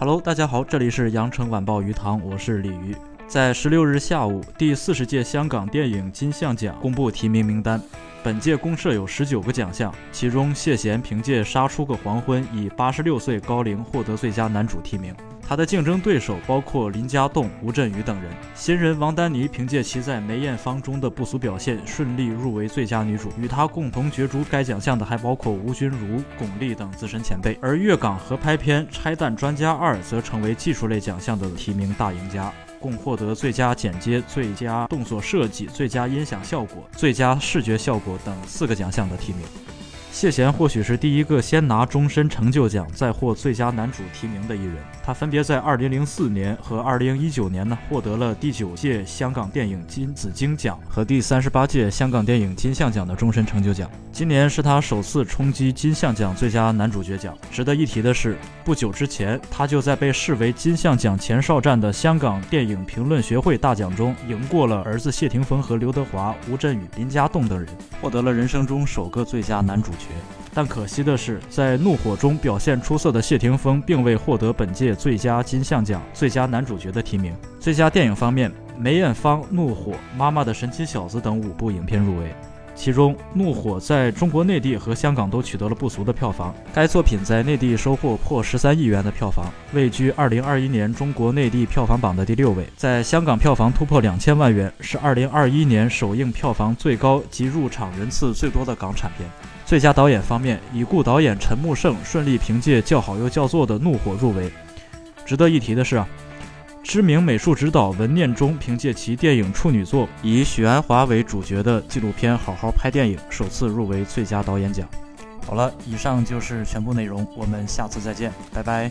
Hello，大家好，这里是羊城晚报鱼塘，我是鲤鱼。在十六日下午，第四十届香港电影金像奖公布提名名单。本届公设有十九个奖项，其中谢贤凭借《杀出个黄昏》以八十六岁高龄获得最佳男主提名。他的竞争对手包括林家栋、吴镇宇等人。新人王丹妮凭借其在梅艳芳中的不俗表现，顺利入围最佳女主。与她共同角逐该奖项的还包括吴君如、巩俐等资深前辈。而粤港合拍片《拆弹专家二》则成为技术类奖项的提名大赢家，共获得最佳剪接、最佳动作设计、最佳音响效果、最佳视觉效果等四个奖项的提名。谢贤或许是第一个先拿终身成就奖再获最佳男主提名的艺人。他分别在2004年和2019年呢获得了第九届香港电影金紫荆奖和第三十八届香港电影金像奖的终身成就奖。今年是他首次冲击金像奖最佳男主角奖。值得一提的是，不久之前他就在被视为金像奖前哨战的香港电影评论学会大奖中赢过了儿子谢霆锋和刘德华、吴镇宇、林家栋等人，获得了人生中首个最佳男主但可惜的是，在《怒火》中表现出色的谢霆锋并未获得本届最佳金像奖最佳男主角的提名。最佳电影方面，梅艳芳《怒火》、《妈妈的神奇小子》等五部影片入围。其中，《怒火》在中国内地和香港都取得了不俗的票房。该作品在内地收获破十三亿元的票房，位居二零二一年中国内地票房榜的第六位。在香港票房突破两千万元，是二零二一年首映票房最高及入场人次最多的港产片。最佳导演方面，已故导演陈木胜顺利凭借《叫好又叫座》的《怒火》入围。值得一提的是啊。知名美术指导文念中凭借其电影处女作以许鞍华为主角的纪录片《好好拍电影》首次入围最佳导演奖。好了，以上就是全部内容，我们下次再见，拜拜。